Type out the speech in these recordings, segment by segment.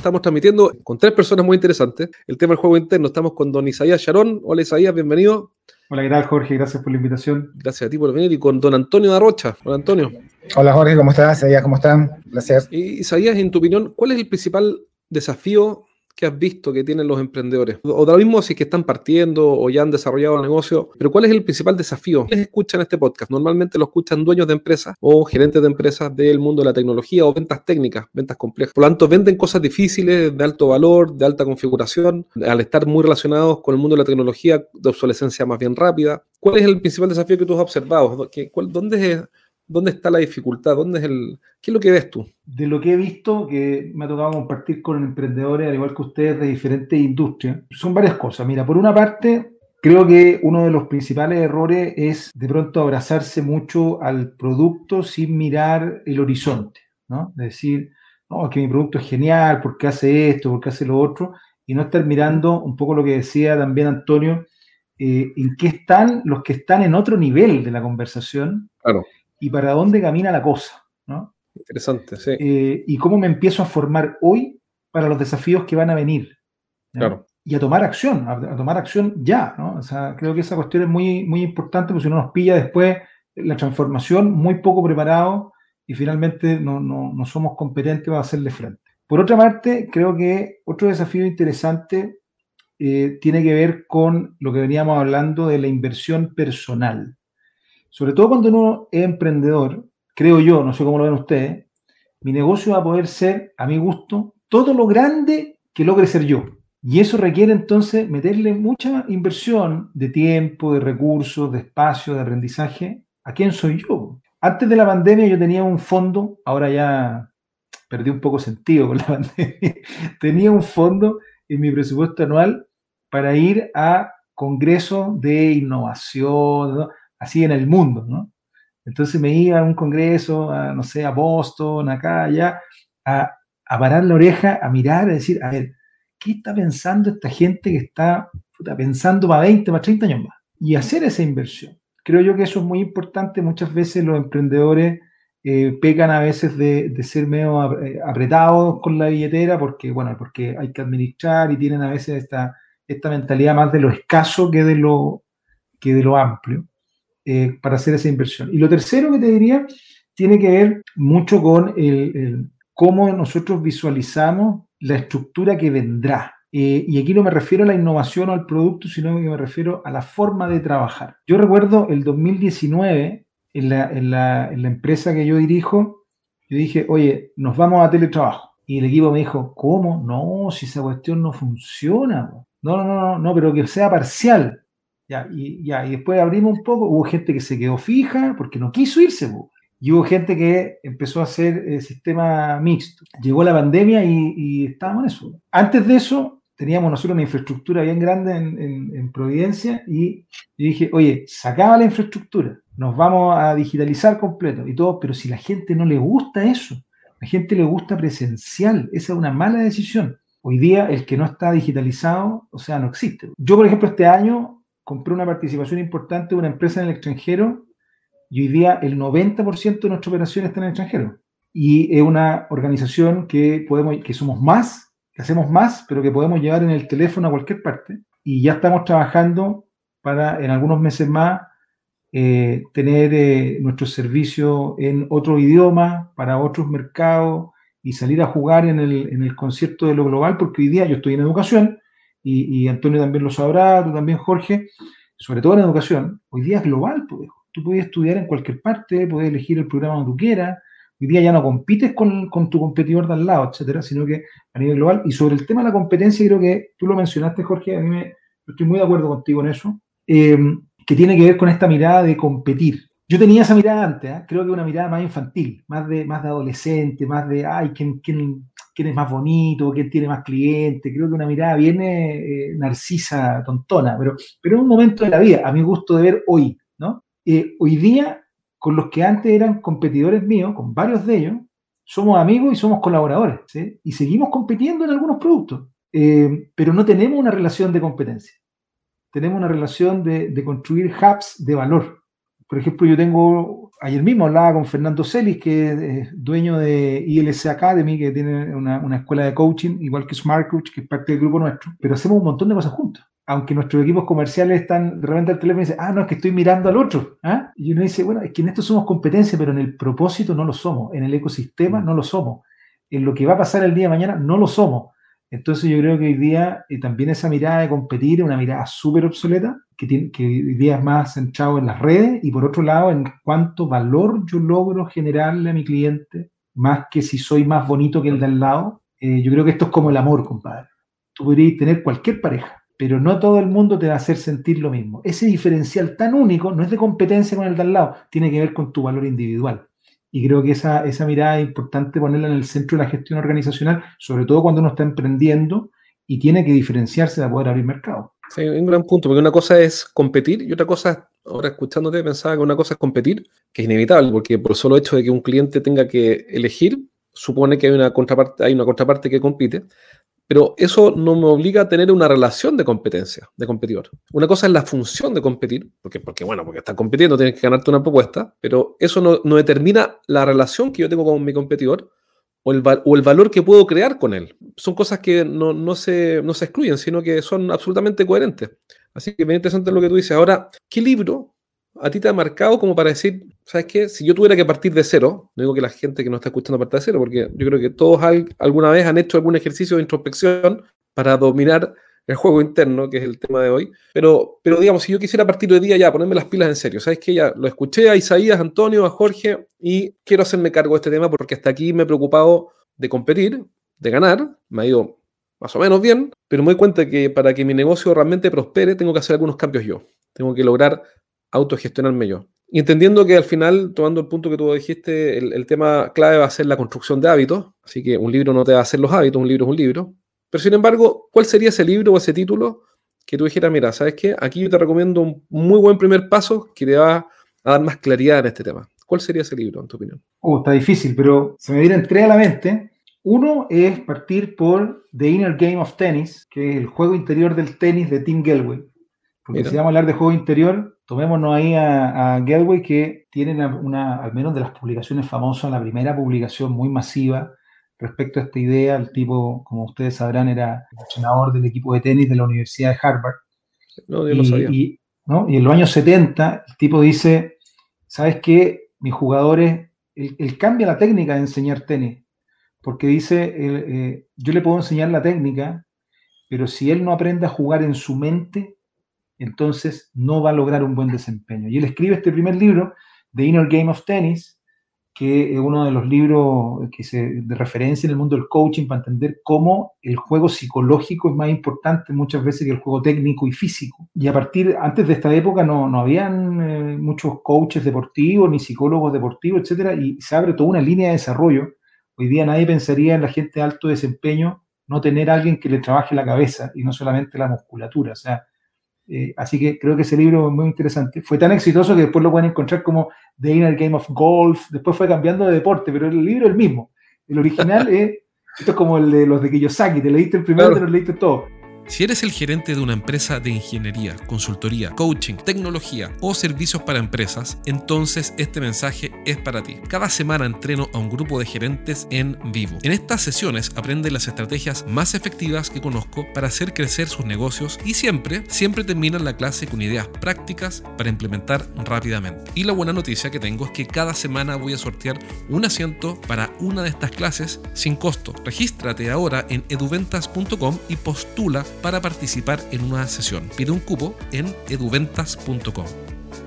Estamos transmitiendo con tres personas muy interesantes el tema del juego interno. Estamos con don Isaías Sharon. Hola Isaías, bienvenido. Hola, ¿qué tal Jorge? Gracias por la invitación. Gracias a ti por venir. Y con don Antonio Darrocha. Hola Antonio. Hola Jorge, ¿cómo estás? Isaías, ¿cómo están? Gracias. Y Isaías, en tu opinión, ¿cuál es el principal desafío que has visto que tienen los emprendedores? O de lo mismo si es que están partiendo o ya han desarrollado el negocio, pero ¿cuál es el principal desafío? ¿Quiénes escuchan este podcast? Normalmente lo escuchan dueños de empresas o gerentes de empresas del mundo de la tecnología o ventas técnicas, ventas complejas. Por lo tanto, venden cosas difíciles, de alto valor, de alta configuración, al estar muy relacionados con el mundo de la tecnología, de obsolescencia más bien rápida. ¿Cuál es el principal desafío que tú has observado? ¿Dónde es ¿Dónde está la dificultad? ¿Dónde es el, ¿Qué es lo que ves tú? De lo que he visto, que me ha tocado compartir con emprendedores, al igual que ustedes, de diferentes industrias, son varias cosas. Mira, por una parte, creo que uno de los principales errores es de pronto abrazarse mucho al producto sin mirar el horizonte, ¿no? Es decir, no, que mi producto es genial, porque hace esto, porque hace lo otro, y no estar mirando un poco lo que decía también Antonio, eh, en qué están los que están en otro nivel de la conversación. Claro y para dónde camina la cosa, ¿no? Interesante, sí. Eh, y cómo me empiezo a formar hoy para los desafíos que van a venir. Claro. Y a tomar acción, a, tomar acción ya, ¿no? O sea, creo que esa cuestión es muy, muy importante porque si no nos pilla después la transformación muy poco preparado y finalmente no, no, no somos competentes para hacerle frente. Por otra parte, creo que otro desafío interesante eh, tiene que ver con lo que veníamos hablando de la inversión personal sobre todo cuando uno es emprendedor, creo yo, no sé cómo lo ven ustedes, mi negocio va a poder ser, a mi gusto, todo lo grande que logre ser yo. Y eso requiere entonces meterle mucha inversión de tiempo, de recursos, de espacio, de aprendizaje. ¿A quién soy yo? Antes de la pandemia yo tenía un fondo, ahora ya perdí un poco sentido con la pandemia, tenía un fondo en mi presupuesto anual para ir a congresos de innovación, así en el mundo, ¿no? Entonces me iba a un congreso, a, no sé, a Boston, acá, allá, a, a parar la oreja, a mirar, a decir, a ver, ¿qué está pensando esta gente que está pensando para 20, para 30 años más? Y hacer esa inversión. Creo yo que eso es muy importante. Muchas veces los emprendedores eh, pecan a veces de, de, ser medio eh, apretados con la billetera porque, bueno, porque hay que administrar y tienen a veces esta, esta mentalidad más de lo escaso que de lo, que de lo amplio. Eh, para hacer esa inversión. Y lo tercero que te diría tiene que ver mucho con el, cómo nosotros visualizamos la estructura que vendrá. Eh, y aquí no me refiero a la innovación o al producto, sino que me refiero a la forma de trabajar. Yo recuerdo el 2019, en la, en la, en la empresa que yo dirijo, yo dije, oye, nos vamos a teletrabajo. Y el equipo me dijo, ¿cómo? No, si esa cuestión no funciona. No, no, no, no, pero que sea parcial. Ya, y, ya, y después abrimos un poco, hubo gente que se quedó fija porque no quiso irse, y hubo gente que empezó a hacer el sistema mixto. Llegó la pandemia y, estábamos en eso. Antes de eso, teníamos nosotros una infraestructura bien grande en, Providencia y yo dije, oye, sacaba la infraestructura, nos vamos a digitalizar completo y todo, pero si la gente no le gusta eso, la gente le gusta presencial, esa es una mala decisión. Hoy día el que no está digitalizado, o sea, no existe. Yo, por ejemplo, este año compré una participación importante de una empresa en el extranjero y hoy día el 90% de nuestra operación está en el extranjero. Y es una organización que, podemos, que somos más, que hacemos más, pero que podemos llevar en el teléfono a cualquier parte. Y ya estamos trabajando para en algunos meses más eh, tener eh, nuestro servicio en otro idioma, para otros mercados y salir a jugar en el, en el concierto de lo global, porque hoy día yo estoy en educación y, Antonio también lo sabrá, tú también, Jorge, sobre todo en educación, hoy día es global, pues, tú puedes estudiar en cualquier parte, puedes elegir el programa que tú quieras, hoy día ya no compites con, con, tu competidor de al lado, etcétera, sino que a nivel global. Y sobre el tema de la competencia, creo que tú lo mencionaste, Jorge, a mí me, estoy muy de acuerdo contigo en eso, em, que tiene que ver con esta mirada de competir. Yo tenía esa mirada antes, ¿eh? creo que una mirada más infantil, más de, más adolescente, más de, ay, ¿quién, quién, quién es más bonito, quién tiene más clientes. Creo que una mirada viene eh, narcisa, tontona, pero, pero es un momento de la vida, a mi gusto de ver hoy, ¿no? Eh, hoy día, con los que antes eran competidores míos, con varios de ellos, somos amigos y somos colaboradores, ¿sí? Y seguimos compitiendo en algunos productos, eh, pero no tenemos una relación de competencia. Tenemos una relación de, de construir hubs de valor. Por ejemplo, yo tengo ayer mismo hablaba con Fernando Celis, que es dueño de ILC Academy, que tiene una, escuela de coaching, igual que Smart Coach, que es parte del grupo nuestro, pero hacemos un montón de cosas juntos. Aunque nuestros equipos comerciales están de repente al teléfono y dicen, ah, no, es que estoy mirando al otro. ¿ah? Y uno dice, bueno, es que en esto somos competencia, pero en el propósito no lo somos, en el ecosistema no lo somos, en lo que va a pasar el día de mañana no lo somos. Entonces yo creo que hoy día eh, también esa mirada de competir es una mirada súper obsoleta, que, tiene, que hoy día es más centrado en las redes y por otro lado en cuánto valor yo logro generarle a mi cliente, más que si soy más bonito que el de al lado. Eh, yo creo que esto es como el amor, compadre. Tú podrías tener cualquier pareja, pero no todo el mundo te va a hacer sentir lo mismo. Ese diferencial tan único no es de competencia con el de al lado, tiene que ver con tu valor individual. Y creo que esa, esa mirada es importante ponerla en el centro de la gestión organizacional, sobre todo cuando uno está emprendiendo y tiene que diferenciarse para poder abrir mercado. Sí, un gran punto, porque una cosa es competir y otra cosa, ahora escuchándote, pensaba que una cosa es competir, que es inevitable, porque por el solo hecho de que un cliente tenga que elegir, supone que hay una contraparte, hay una contraparte que compite, pero eso no me obliga a tener una relación de competencia, de competidor. Una cosa es la función de competir, porque, porque bueno, porque estás compitiendo, tienes que ganarte una propuesta, pero eso no, determina la relación que yo tengo con mi competidor o el, o el valor que puedo crear con él. Son cosas que no, se, no se excluyen, sino que son absolutamente coherentes. Así que bien interesante lo que tú dices. Ahora, ¿qué libro a ti te ha marcado como para decir, ¿sabes qué? Si yo tuviera que partir de cero, no digo que la gente que no está escuchando parta de cero, porque yo creo que todos alguna vez han hecho algún ejercicio de introspección para dominar el juego interno, que es el tema de hoy. Pero, pero digamos, si yo quisiera partir hoy día ya, ponerme las pilas en serio, ¿sabes qué? Ya lo escuché a Isaías, a Antonio, a Jorge, y quiero hacerme cargo de este tema porque hasta aquí me he preocupado de competir, de ganar, me ha ido más o menos bien, pero me doy cuenta que para que mi negocio realmente prospere, tengo que hacer algunos cambios yo. Tengo que lograr autogestionarme yo. Y entendiendo que al final, tomando el punto que tú dijiste, el, tema clave va a ser la construcción de hábitos, así que un libro no te va a hacer los hábitos, un libro es un libro. Pero sin embargo, ¿cuál sería ese libro o ese título que tú dijeras, mira, ¿sabes qué? Aquí yo te recomiendo un muy buen primer paso que te va a dar más claridad en este tema. ¿Cuál sería ese libro, en tu opinión? Oh, está difícil, pero se me vienen tres a la mente. Uno es partir por The Inner Game of Tennis, que es el juego interior del tenis de Tim Gelway. Porque si vamos a hablar de juego interior, Tomémonos ahí a, a que tiene una, al menos de las publicaciones famosas, la primera publicación muy masiva respecto a esta idea. El tipo, como ustedes sabrán, era entrenador del equipo de tenis de la Universidad de Harvard. No, yo y, lo sabía. Y, en los años 70, el tipo dice, ¿sabes qué? Mis jugadores, él, cambia la técnica de enseñar tenis, porque dice, eh, yo le puedo enseñar la técnica, pero si él no aprende a jugar en su mente, entonces no va a lograr un buen desempeño. Y él escribe este primer libro, The Inner Game of Tennis, que es uno de los libros que se, de referencia en el mundo del coaching para entender cómo el juego psicológico es más importante muchas veces que el juego técnico y físico. Y a partir, antes de esta época no, no habían eh, muchos coaches deportivos ni psicólogos deportivos, etcétera, y se abre toda una línea de desarrollo. Hoy día nadie pensaría en la gente de alto desempeño no tener alguien que le trabaje la cabeza y no solamente la musculatura. O sea, eh, así que creo que ese libro es muy interesante. Fue tan exitoso que después lo pueden encontrar como The Inner Game of Golf. Después fue cambiando de deporte, pero el libro es el mismo. El original es, esto es como el de los de Kiyosaki. Te leíste el primero, te lo leíste todo. Si eres el gerente de una empresa de ingeniería, consultoría, coaching, tecnología o servicios para empresas, entonces este mensaje es para ti. Cada semana entreno a un grupo de gerentes en vivo. En estas sesiones aprende las estrategias más efectivas que conozco para hacer crecer sus negocios y siempre, siempre terminan la clase con ideas prácticas para implementar rápidamente. Y la buena noticia que tengo es que cada semana voy a sortear un asiento para una de estas clases sin costo. Regístrate ahora en eduventas.com y postula para participar en una sesión. Pide un cupo en eduventas.com.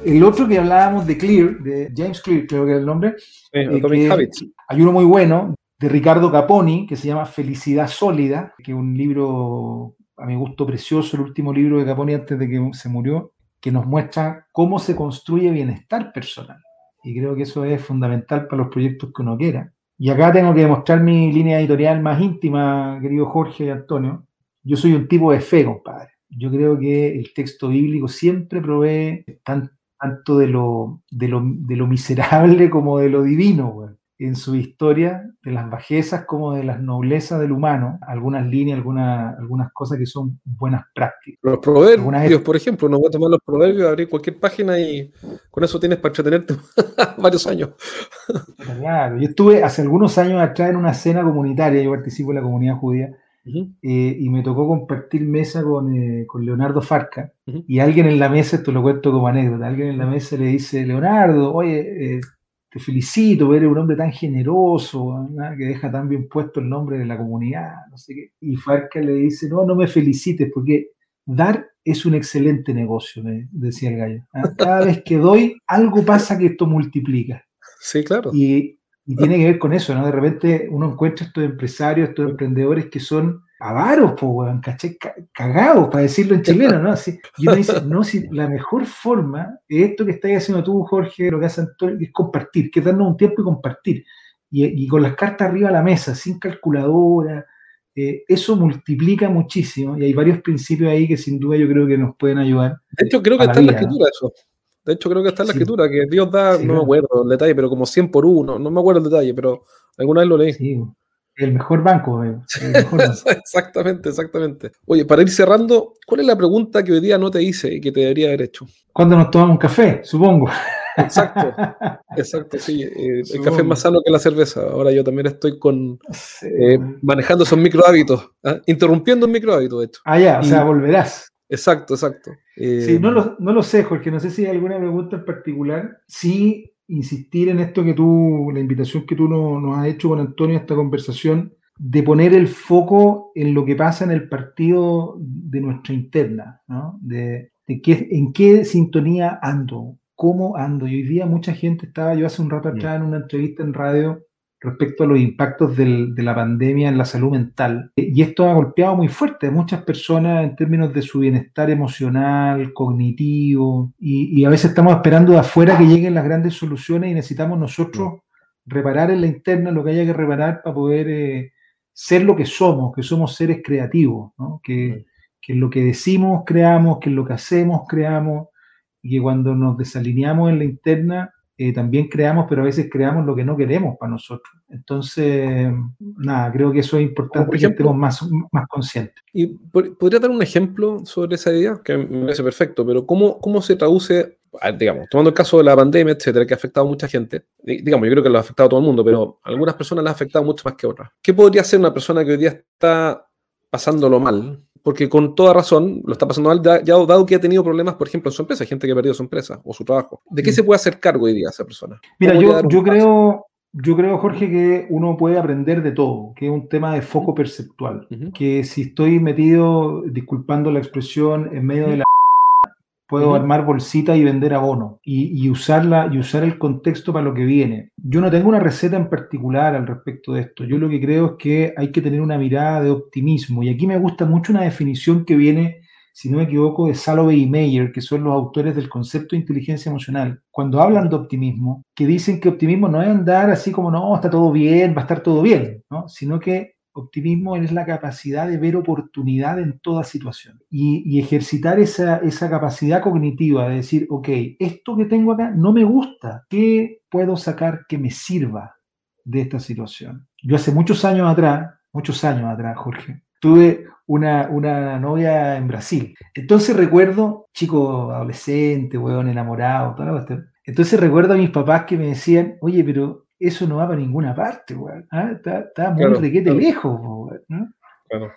El otro que hablábamos de Clear, de James Clear, creo que es el nombre. Eh, hay uno muy bueno de Ricardo Caponi que se llama Felicidad Sólida, que es un libro a mi gusto precioso, el último libro de Caponi antes de que se murió, que nos muestra cómo se construye bienestar personal. Y creo que eso es fundamental para los proyectos que uno quiera. Y acá tengo que demostrar mi línea editorial más íntima, querido Jorge y Antonio, yo soy un tipo de fe, compadre. Yo creo que el texto bíblico siempre provee tanto de lo, de lo, miserable como de lo divino. en su historia de las bajezas como de las noblezas del humano, algunas líneas, algunas, algunas cosas que son buenas prácticas. Los proverbios, por ejemplo, no voy a tomar los proverbios, abrir cualquier página y con eso tienes para entretenerte varios años. Claro, yo estuve hace algunos años atrás en una cena comunitaria, yo participo en la comunidad judía, eh, y me tocó compartir mesa con, eh, con Leonardo Farca, y alguien en la mesa, esto lo cuento como anécdota, alguien en la mesa le dice, Leonardo, oye, eh, te felicito, eres un hombre tan generoso, que deja tan bien puesto el nombre de la comunidad, no sé qué. Y Farca le dice, no, no me felicites, porque dar es un excelente negocio, me decía el gallo. Cada vez que doy, algo pasa que esto multiplica. Sí, claro. Y, y tiene que ver con eso, ¿no? De repente uno encuentra estos empresarios, estos emprendedores que son avaros, pues, weón, caché, cagados, para decirlo en chileno, ¿no? Así, y uno dice, no, si la mejor forma, esto que estás haciendo tú, Jorge, lo que hace Antonio, es compartir, que darnos un tiempo y compartir. Y, con las cartas arriba a la mesa, sin calculadora, eh, eso multiplica muchísimo y hay varios principios ahí que sin duda yo creo que nos pueden ayudar. De hecho, creo que está en la escritura eso. De hecho, creo que está en la escritura, que Dios da, no me acuerdo el detalle, pero como 100 por uno, no me acuerdo el detalle, pero alguna vez lo leí. Sí, el mejor banco. El exactamente, exactamente. Oye, para ir cerrando, ¿cuál es la pregunta que hoy día no te hice y que te debería haber hecho? ¿Cuándo nos tomamos un café? Supongo. Exacto, exacto, sí. Eh, el café es más sano que la cerveza. Ahora yo también estoy con eh, manejando esos micro hábitos, ¿ah? interrumpiendo un micro hábito, de hecho. Ah, ya, o sea, volverás. Exacto, exacto. sí, no lo, no lo sé, Jorge, no sé si hay alguna pregunta en particular. Sí, insistir en esto que tú, la invitación que tú nos has hecho con Antonio a esta conversación, de poner el foco en lo que pasa en el partido de nuestra interna, ¿no? de, qué, en qué sintonía ando, cómo ando. Y hoy día mucha gente estaba, yo hace un rato atrás en una entrevista en radio, respecto a los impactos de la pandemia en la salud mental. Y esto ha golpeado muy fuerte a muchas personas en términos de su bienestar emocional, cognitivo, y, a veces estamos esperando de afuera que lleguen las grandes soluciones y necesitamos nosotros reparar en la interna lo que haya que reparar para poder eh, ser lo que somos, que somos seres creativos, que, que lo que decimos creamos, que lo que hacemos creamos, y que cuando nos desalineamos en la interna eh, también creamos, pero a veces creamos lo que no queremos para nosotros. Entonces, nada, creo que eso es importante que estemos más, más conscientes. ¿Y podría dar un ejemplo sobre esa idea? Que me parece perfecto, pero ¿cómo, cómo se traduce, digamos, tomando el caso de la pandemia, etcétera, que ha afectado a mucha gente? Digamos, yo creo que lo ha afectado a todo el mundo, pero a algunas personas le ha afectado mucho más que otras. ¿Qué podría hacer una persona que hoy día está pasándolo mal, porque con toda razón lo está pasando mal, ya dado que ha tenido problemas, por ejemplo, en su empresa, gente que ha perdido su empresa o su trabajo. ¿De qué se puede hacer cargo hoy día esa persona? Mira, yo, yo creo, yo creo, Jorge, que uno puede aprender de todo, que es un tema de foco perceptual, que si estoy metido, disculpando la expresión, en medio de la Puedo armar bolsita y vender abono y, usarla y usar el contexto para lo que viene. Yo no tengo una receta en particular al respecto de esto. Yo lo que creo es que hay que tener una mirada de optimismo. Y aquí me gusta mucho una definición que viene, si no me equivoco, de Salovey y Mayer, que son los autores del concepto de inteligencia emocional. Cuando hablan de optimismo, que dicen que optimismo no es andar así como, no, está todo bien, va a estar todo bien, ¿no? sino que Optimismo es la capacidad de ver oportunidad en toda situación y, ejercitar esa, esa, capacidad cognitiva de decir, ok, esto que tengo acá no me gusta, ¿qué puedo sacar que me sirva de esta situación? Yo hace muchos años atrás, muchos años atrás, Jorge, tuve una, una novia en Brasil. Entonces recuerdo, chico adolescente, weón, enamorado, toda la cuestión. Entonces recuerdo a mis papás que me decían, oye, pero eso no va para ninguna parte, weón. ¿ah? Está, muy requete lejos, weón.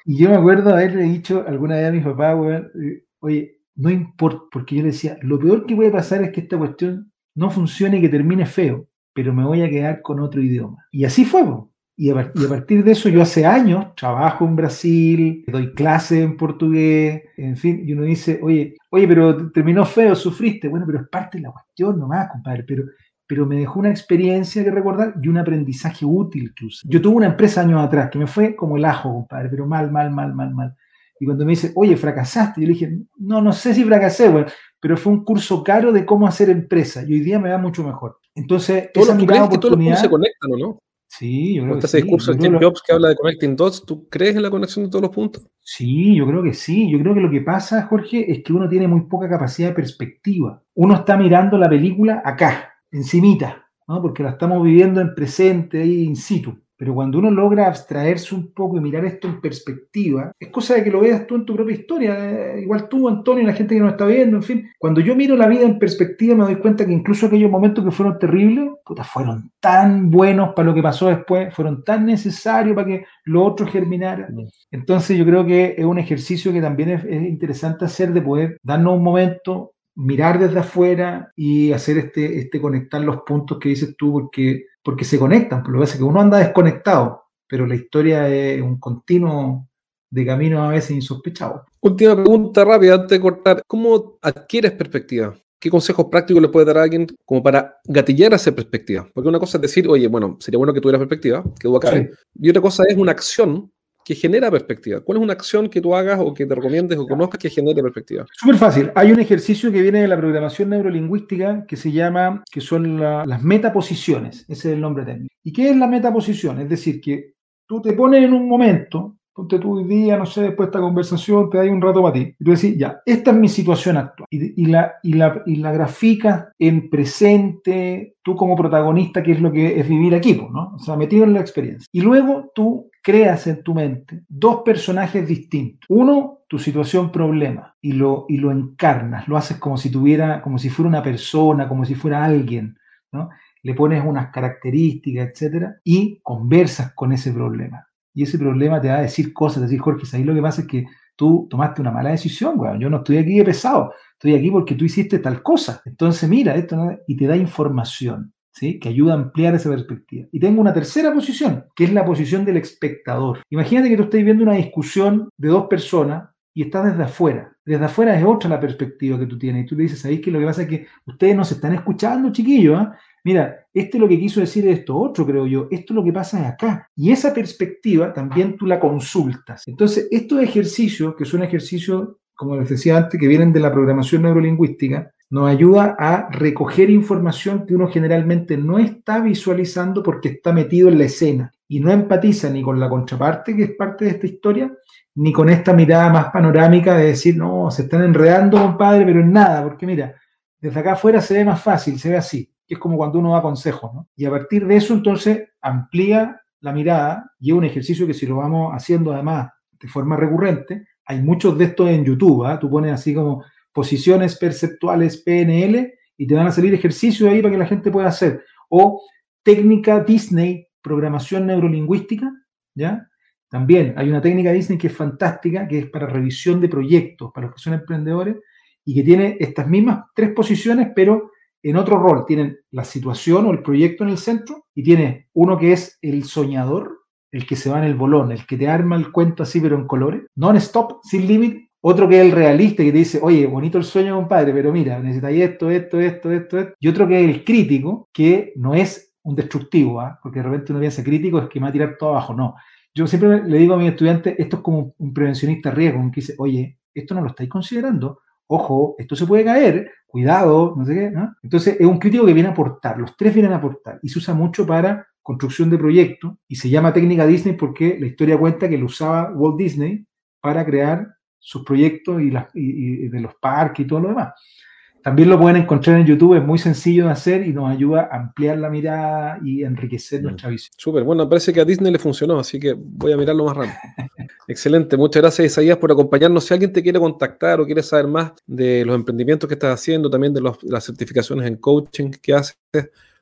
Y yo me acuerdo haberle dicho alguna vez a mi papá, weón, eh, oye, no importa, porque yo le decía, lo peor que puede pasar es que esta cuestión no funcione y que termine feo, pero me voy a quedar con otro idioma. Y así fue, weón. Y a, y a, partir de eso, yo hace años trabajo en Brasil, doy clases en portugués, en fin, y uno dice, oye, oye, pero terminó feo, sufriste. Bueno, pero es parte de la cuestión nomás, compadre. Pero pero me dejó una experiencia que recordar y un aprendizaje útil que usé. Yo tuve una empresa años atrás que me fue como el ajo, compadre, pero mal, mal, mal, mal, mal. Y cuando me dice, oye, fracasaste, yo le dije, no, no sé si fracasé, güey, pero fue un curso caro de cómo hacer empresa y hoy día me va mucho mejor. Entonces, ¿Tú, esa crees que todos los se conectan o no? Sí, yo creo que ese discurso de Steve Jobs que habla de Connecting Dots, ¿tú crees en la conexión de todos los puntos? Sí, yo creo que sí. Yo creo que lo que pasa, Jorge, es que uno tiene muy poca capacidad de perspectiva. Uno está mirando la película acá, encimita. ¿no? porque la estamos viviendo en presente, ahí in situ. Pero cuando uno logra abstraerse un poco y mirar esto en perspectiva, es cosa de que lo veas tú en tu propia historia. eh, igual tú, Antonio, y la gente que nos está viendo, en fin. Cuando yo miro la vida en perspectiva, me doy cuenta que incluso aquellos momentos que fueron terribles, puta, fueron tan buenos para lo que pasó después, fueron tan necesarios para que lo otro germinara. Entonces yo creo que es un ejercicio que también es, es interesante hacer de poder darnos un momento, mirar desde afuera y hacer este, este conectar los puntos que dices tú, porque, porque se conectan. Por lo que pasa es que uno anda desconectado, pero la historia es un continuo de caminos a veces insospechados. Última pregunta rápida antes de cortar. ¿Cómo adquieres perspectiva? ¿Qué consejos prácticos le puedes dar a alguien como para gatillar esa perspectiva? Porque una cosa es decir, oye, bueno, sería bueno que tuviera perspectiva, que acá. Sí. Y otra cosa es una acción que genera perspectiva. ¿Cuál es una acción que tú hagas o que te recomiendes o conozcas que genere perspectiva? Súper fácil. Hay un ejercicio que viene de la programación neurolingüística que se llama, que son la- las metaposiciones. Ese es el nombre técnico. ¿Y qué es la metaposición? Es decir, que tú te pones en un momento, ponte tú hoy día, no sé, después de esta conversación, te da un rato para ti. Y tú decís, ya, esta es mi situación actual. Y, y la, y, la, y la graficas en presente, tú como protagonista, que es lo que es vivir aquí, pues, ¿no? O sea, metido en la experiencia. Y luego tú creas en tu mente dos personajes distintos. Uno, tu situación problema, y lo, y lo encarnas, lo haces como si tuviera, como si fuera una persona, como si fuera alguien, ¿no? Le pones unas características, etcétera, y conversas con ese problema. Y ese problema te va a decir cosas, decir, Jorge, ahí lo que pasa es que tú tomaste una mala decisión, weón. Yo no estoy aquí de pesado, estoy aquí porque tú hiciste tal cosa. Entonces, mira, esto y te da información. ¿sí? que ayuda a ampliar esa perspectiva. Y tengo una tercera posición, que es la posición del espectador. Imagínate que tú estás viendo una discusión de dos personas y estás desde afuera. Desde afuera es otra la perspectiva que tú tienes. Y tú le dices, ¿sabéis que lo que pasa es que ustedes nos están escuchando, chiquillos? ¿ah? Mira, este lo que quiso decir es esto, otro creo yo, esto es lo que pasa acá. Y esa perspectiva también tú la consultas. Entonces, estos ejercicios, que son ejercicios, como les decía antes, que vienen de la programación neurolingüística, nos ayuda a recoger información que uno generalmente no está visualizando porque está metido en la escena y no empatiza ni con la contraparte que es parte de esta historia, ni con esta mirada más panorámica de decir, no, se están enredando, compadre, pero en nada, porque mira, desde acá afuera se ve más fácil, se ve así, que es como cuando uno da consejos, ¿no? Y a partir de eso, entonces, amplía la mirada y es un ejercicio que si lo vamos haciendo además de forma recurrente, hay muchos de estos en YouTube, ¿ah? tú pones así como posiciones perceptuales PNL y te van a salir ejercicios ahí para que la gente pueda hacer. O técnica Disney, programación neurolingüística, ¿ya? También hay una técnica Disney que es fantástica, que es para revisión de proyectos, para los que son emprendedores, y que tiene estas mismas tres posiciones, pero en otro rol. Tienen la situación o el proyecto en el centro, y tiene uno que es el soñador, el que se va en el bolón, el que te arma el cuento así, pero en colores, non-stop, sin límite, otro que es el realista que te dice, oye, bonito el sueño, compadre, pero mira, necesitáis esto, esto, esto, esto, esto. Y otro que es el crítico, que no es un destructivo, ¿ah? porque de repente uno piensa crítico es que me va a tirar todo abajo. No. Yo siempre le digo a mis estudiantes, esto es como un prevencionista riesgo, que dice, oye, esto no lo estáis considerando, ojo, esto se puede caer, cuidado, no sé qué. ¿no? Entonces es un crítico que viene a aportar, los tres vienen a aportar, y se usa mucho para construcción de proyectos, y se llama técnica Disney porque la historia cuenta que lo usaba Walt Disney para crear sus proyectos y, las, y, y, de los parques y todo lo demás. También lo pueden encontrar en YouTube, es muy sencillo de hacer y nos ayuda a ampliar la mirada y enriquecer nuestra visión. Súper, bueno, parece que a Disney le funcionó, así que voy a mirarlo más rápido. Excelente, muchas gracias Isaías por acompañarnos. Si alguien te quiere contactar o quiere saber más de los emprendimientos que estás haciendo, también de los, las certificaciones en coaching que haces,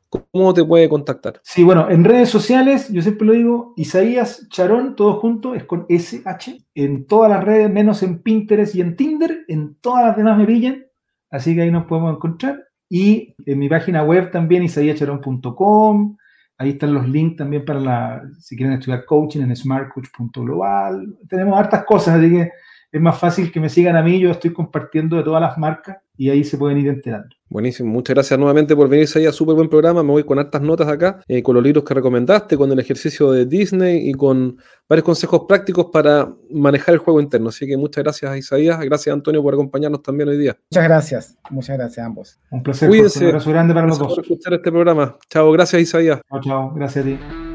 ¿Cómo te puede contactar? Sí, bueno, en redes sociales, yo siempre lo digo, Isaías Charón, todo junto, es con SH, en todas las redes, menos en Pinterest y en Tinder, en todas las demás me pillan, así que ahí nos podemos encontrar. Y en mi página web también, isaíascharón.com, ahí están los links también para la, si quieren estudiar coaching en smartcoach.global. Tenemos hartas cosas, así que es más fácil que me sigan a mí, yo estoy compartiendo de todas las marcas y ahí se pueden ir enterando. Buenísimo, muchas gracias nuevamente por venirse ahí a súper buen programa. Me voy con hartas notas acá, eh, con los libros que recomendaste, con el ejercicio de Disney y con varios consejos prácticos para manejar el juego interno. Así que muchas gracias a Isaías, gracias Antonio por acompañarnos también hoy día. Muchas gracias, muchas gracias a ambos. Un placer, Cuídense. un abrazo grande para los Gracias dos. por escuchar este programa. Chao, gracias Isaías. Chao, chao, gracias a ti.